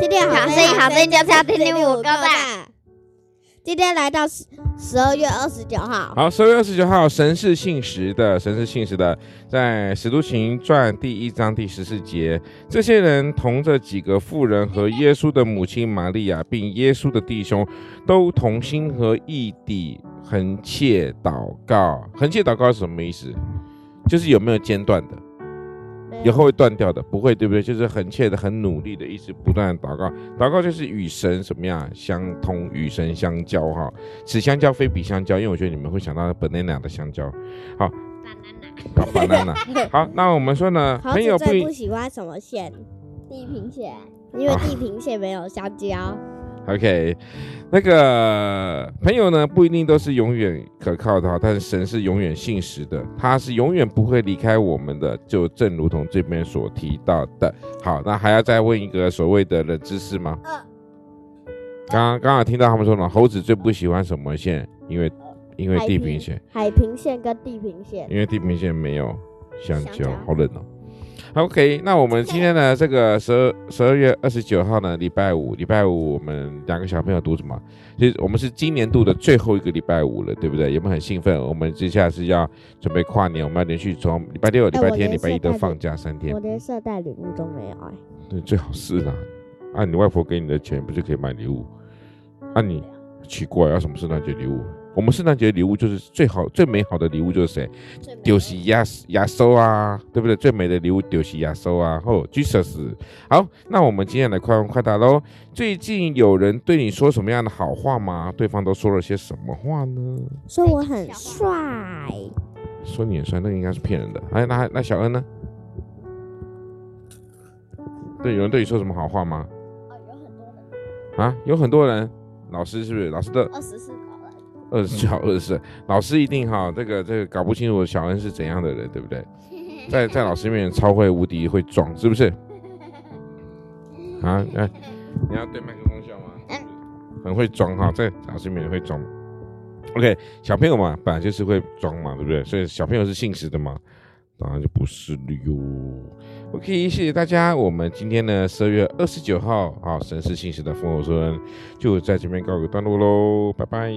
今天好声音，好声音就是要听听五哥的。今天来到十十二月二十九号，好，十二月二十九号，神是信实的，神是信实的，在使徒行传第一章第十四节，这些人同着几个妇人和耶稣的母亲玛利亚，并耶稣的弟兄，都同心合意地恒切祷告。恒切祷告是什么意思？就是有没有间断的？以后会断掉的，不会，对不对？就是很切的、很努力的，一直不断祷告。祷告就是与神什么样相通，与神相交哈。此相交非彼相交，因为我觉得你们会想到 banana 的香蕉。好，banana，banana。好，那我们说呢，朋友最不喜欢什么线？地平线，因为地平线没有香蕉。OK，那个朋友呢，不一定都是永远可靠的哈，但是神是永远信实的，他是永远不会离开我们的，就正如同这边所提到的。好，那还要再问一个所谓的冷知识吗？刚刚刚好听到他们说了，猴子最不喜欢什么线？因为因为地平线，海平线跟地平线，因为地平线没有香蕉，好冷哦。OK，那我们今天呢，这个十二十二月二十九号呢，礼拜五，礼拜五我们两个小朋友读什么？其实我们是今年度的最后一个礼拜五了，对不对？有没有很兴奋？我们接下来是要准备跨年，我们要连续从礼拜六、礼拜天、礼拜一都放假三天。我连圣诞礼物都没有哎。对，最好是啦。按、啊、你外婆给你的钱，不就可以买礼物？按、啊、你奇怪，要什么圣诞节礼物？我们圣诞节礼物就是最好、最美好的礼物就是谁？就是亚亚瑟啊，对不对？最美的礼物丢是亚瑟啊。哦，Jesus。好，那我们今天来快问快答喽。最近有人对你说什么样的好话吗？对方都说了些什么话呢？说我很帅。说你很帅，那个应该是骗人的。哎，那那小恩呢？对，有人对你说什么好话吗？啊，有很多人。啊，有很多人。老师是不是？老师的二十四。二十九，二十四，老师一定哈，这个这个搞不清楚小恩是怎样的人，对不对？在在老师面前超会无敌会装，是不是？啊，哎，你要对麦克风笑吗？很会装哈，在老师面前会装。OK，小朋友嘛，本来就是会装嘛，对不对？所以小朋友是信实的嘛，当然就不是了哟。OK，谢谢大家，我们今天呢十二月二十九号，好，神是信实的丰禾硕恩，就在这边告个段落喽，拜拜。